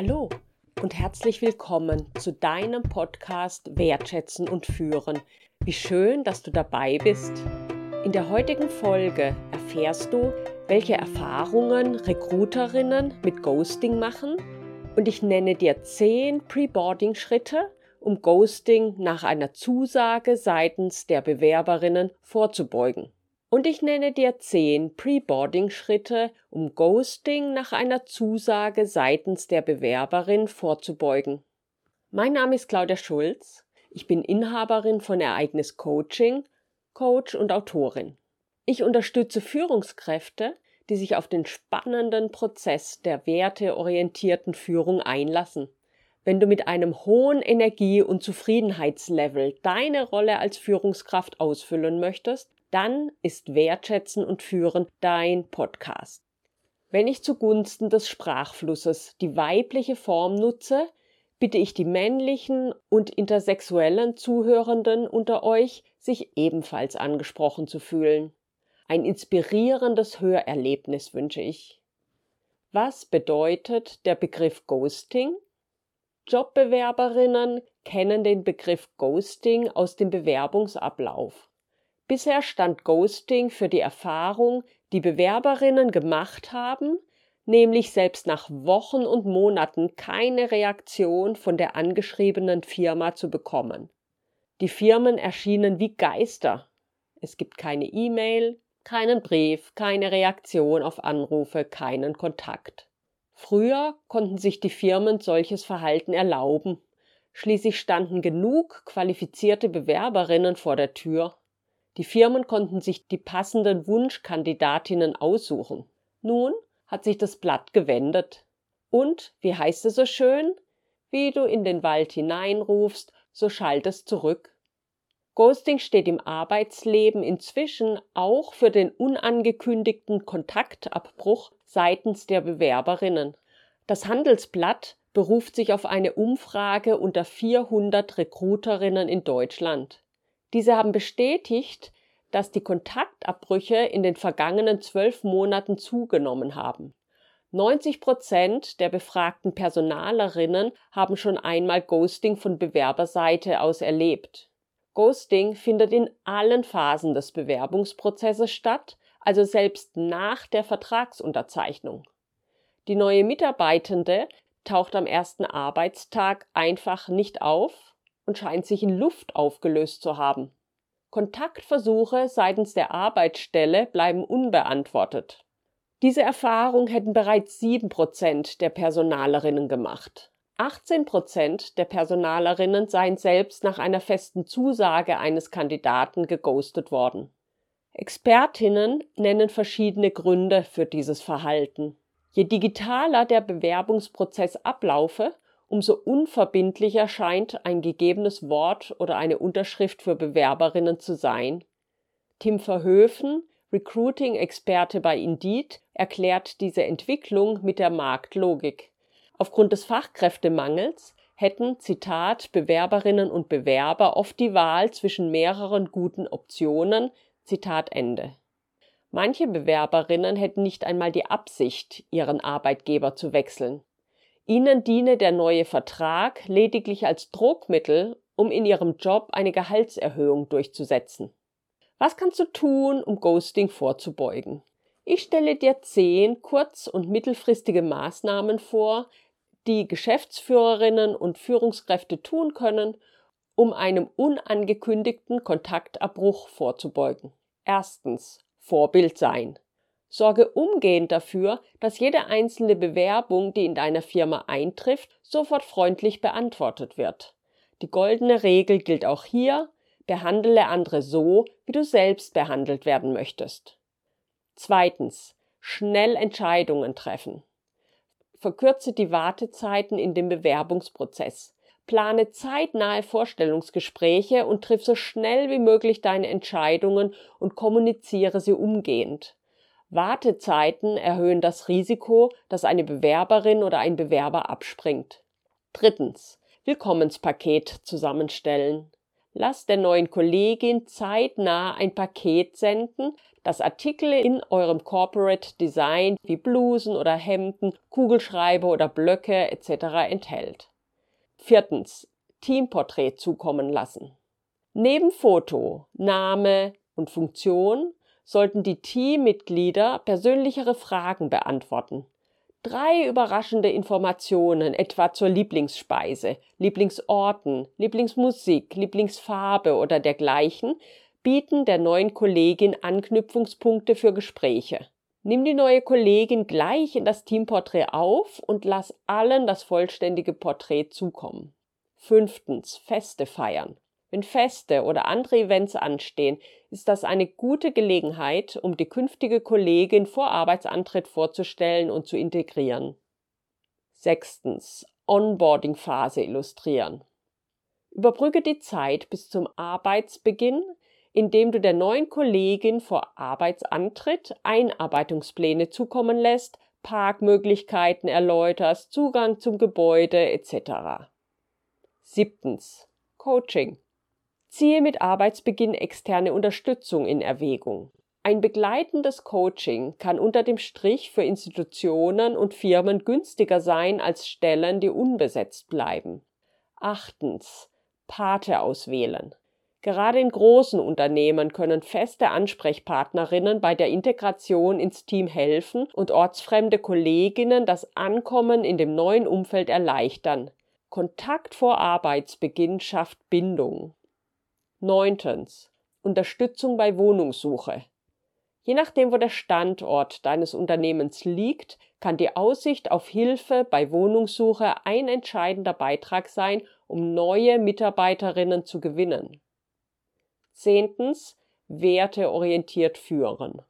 Hallo und herzlich willkommen zu deinem Podcast Wertschätzen und Führen. Wie schön, dass du dabei bist. In der heutigen Folge erfährst du, welche Erfahrungen Recruiterinnen mit Ghosting machen und ich nenne dir zehn Pre-Boarding-Schritte, um Ghosting nach einer Zusage seitens der Bewerberinnen vorzubeugen. Und ich nenne dir zehn Pre-Boarding-Schritte, um Ghosting nach einer Zusage seitens der Bewerberin vorzubeugen. Mein Name ist Claudia Schulz. Ich bin Inhaberin von Ereignis Coaching, Coach und Autorin. Ich unterstütze Führungskräfte, die sich auf den spannenden Prozess der werteorientierten Führung einlassen. Wenn du mit einem hohen Energie- und Zufriedenheitslevel deine Rolle als Führungskraft ausfüllen möchtest, dann ist Wertschätzen und Führen dein Podcast. Wenn ich zugunsten des Sprachflusses die weibliche Form nutze, bitte ich die männlichen und intersexuellen Zuhörenden unter euch, sich ebenfalls angesprochen zu fühlen. Ein inspirierendes Hörerlebnis wünsche ich. Was bedeutet der Begriff Ghosting? Jobbewerberinnen kennen den Begriff Ghosting aus dem Bewerbungsablauf. Bisher stand Ghosting für die Erfahrung, die Bewerberinnen gemacht haben, nämlich selbst nach Wochen und Monaten keine Reaktion von der angeschriebenen Firma zu bekommen. Die Firmen erschienen wie Geister. Es gibt keine E-Mail, keinen Brief, keine Reaktion auf Anrufe, keinen Kontakt. Früher konnten sich die Firmen solches Verhalten erlauben. Schließlich standen genug qualifizierte Bewerberinnen vor der Tür die Firmen konnten sich die passenden Wunschkandidatinnen aussuchen. Nun hat sich das Blatt gewendet. Und, wie heißt es so schön, wie du in den Wald hineinrufst, so schallt es zurück. Ghosting steht im Arbeitsleben inzwischen auch für den unangekündigten Kontaktabbruch seitens der Bewerberinnen. Das Handelsblatt beruft sich auf eine Umfrage unter 400 Recruiterinnen in Deutschland. Diese haben bestätigt, dass die Kontaktabbrüche in den vergangenen zwölf Monaten zugenommen haben. 90 Prozent der befragten Personalerinnen haben schon einmal Ghosting von Bewerberseite aus erlebt. Ghosting findet in allen Phasen des Bewerbungsprozesses statt, also selbst nach der Vertragsunterzeichnung. Die neue Mitarbeitende taucht am ersten Arbeitstag einfach nicht auf und scheint sich in Luft aufgelöst zu haben. Kontaktversuche seitens der Arbeitsstelle bleiben unbeantwortet. Diese Erfahrung hätten bereits sieben Prozent der Personalerinnen gemacht. 18 Prozent der Personalerinnen seien selbst nach einer festen Zusage eines Kandidaten geghostet worden. Expertinnen nennen verschiedene Gründe für dieses Verhalten. Je digitaler der Bewerbungsprozess ablaufe, umso unverbindlicher scheint ein gegebenes Wort oder eine Unterschrift für Bewerberinnen zu sein. Tim Verhöfen, Recruiting-Experte bei Indeed, erklärt diese Entwicklung mit der Marktlogik. Aufgrund des Fachkräftemangels hätten, Zitat, Bewerberinnen und Bewerber oft die Wahl zwischen mehreren guten Optionen, Zitat Ende. Manche Bewerberinnen hätten nicht einmal die Absicht, ihren Arbeitgeber zu wechseln. Ihnen diene der neue Vertrag lediglich als Druckmittel, um in Ihrem Job eine Gehaltserhöhung durchzusetzen. Was kannst du tun, um Ghosting vorzubeugen? Ich stelle dir zehn kurz- und mittelfristige Maßnahmen vor, die Geschäftsführerinnen und Führungskräfte tun können, um einem unangekündigten Kontaktabbruch vorzubeugen. Erstens Vorbild sein. Sorge umgehend dafür, dass jede einzelne Bewerbung, die in deiner Firma eintrifft, sofort freundlich beantwortet wird. Die goldene Regel gilt auch hier, behandle andere so, wie du selbst behandelt werden möchtest. Zweitens, schnell Entscheidungen treffen. Verkürze die Wartezeiten in dem Bewerbungsprozess. Plane zeitnahe Vorstellungsgespräche und triff so schnell wie möglich deine Entscheidungen und kommuniziere sie umgehend. Wartezeiten erhöhen das Risiko, dass eine Bewerberin oder ein Bewerber abspringt. Drittens. Willkommenspaket zusammenstellen. Lass der neuen Kollegin zeitnah ein Paket senden, dass Artikel in eurem Corporate Design wie Blusen oder Hemden, Kugelschreiber oder Blöcke etc. enthält. Viertens. Teamporträt zukommen lassen. Neben Foto, Name und Funktion sollten die Teammitglieder persönlichere Fragen beantworten. Drei überraschende Informationen, etwa zur Lieblingsspeise, Lieblingsorten, Lieblingsmusik, Lieblingsfarbe oder dergleichen, bieten der neuen Kollegin Anknüpfungspunkte für Gespräche. Nimm die neue Kollegin gleich in das Teamporträt auf und lass allen das vollständige Porträt zukommen. Fünftens, Feste feiern. Wenn Feste oder andere Events anstehen, ist das eine gute Gelegenheit, um die künftige Kollegin vor Arbeitsantritt vorzustellen und zu integrieren. Sechstens. Onboarding-Phase illustrieren. Überbrücke die Zeit bis zum Arbeitsbeginn, indem du der neuen Kollegin vor Arbeitsantritt Einarbeitungspläne zukommen lässt, Parkmöglichkeiten erläuterst, Zugang zum Gebäude etc. Siebtens. Coaching. Ziehe mit Arbeitsbeginn externe Unterstützung in Erwägung. Ein begleitendes Coaching kann unter dem Strich für Institutionen und Firmen günstiger sein als Stellen, die unbesetzt bleiben. Achtens. Pate auswählen. Gerade in großen Unternehmen können feste Ansprechpartnerinnen bei der Integration ins Team helfen und ortsfremde Kolleginnen das Ankommen in dem neuen Umfeld erleichtern. Kontakt vor Arbeitsbeginn schafft Bindung. Neuntens. Unterstützung bei Wohnungssuche. Je nachdem, wo der Standort deines Unternehmens liegt, kann die Aussicht auf Hilfe bei Wohnungssuche ein entscheidender Beitrag sein, um neue Mitarbeiterinnen zu gewinnen. Zehntens. Werteorientiert führen.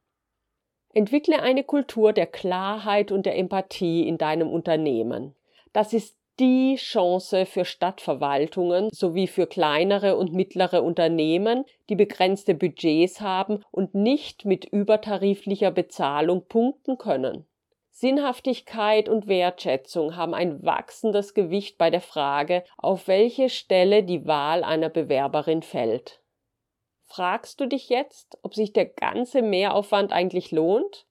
Entwickle eine Kultur der Klarheit und der Empathie in deinem Unternehmen. Das ist die Chance für Stadtverwaltungen sowie für kleinere und mittlere Unternehmen, die begrenzte Budgets haben und nicht mit übertariflicher Bezahlung punkten können. Sinnhaftigkeit und Wertschätzung haben ein wachsendes Gewicht bei der Frage, auf welche Stelle die Wahl einer Bewerberin fällt. Fragst du dich jetzt, ob sich der ganze Mehraufwand eigentlich lohnt?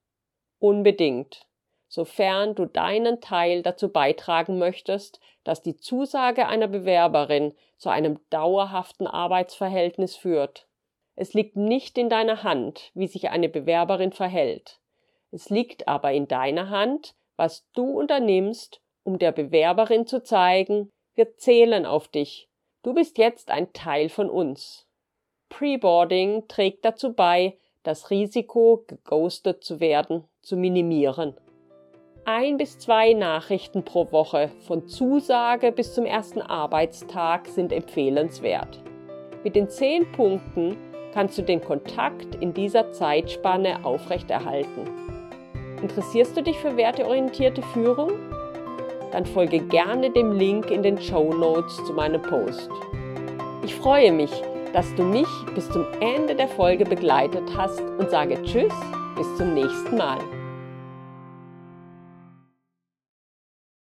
Unbedingt sofern du deinen Teil dazu beitragen möchtest, dass die Zusage einer Bewerberin zu einem dauerhaften Arbeitsverhältnis führt. Es liegt nicht in deiner Hand, wie sich eine Bewerberin verhält. Es liegt aber in deiner Hand, was du unternimmst, um der Bewerberin zu zeigen, wir zählen auf dich. Du bist jetzt ein Teil von uns. Preboarding trägt dazu bei, das Risiko, geghostet zu werden, zu minimieren ein bis zwei Nachrichten pro Woche von Zusage bis zum ersten Arbeitstag sind empfehlenswert. Mit den zehn Punkten kannst du den Kontakt in dieser Zeitspanne aufrechterhalten. Interessierst du dich für werteorientierte Führung? Dann folge gerne dem Link in den Show Notes zu meinem Post. Ich freue mich, dass du mich bis zum Ende der Folge begleitet hast und sage Tschüss, bis zum nächsten Mal.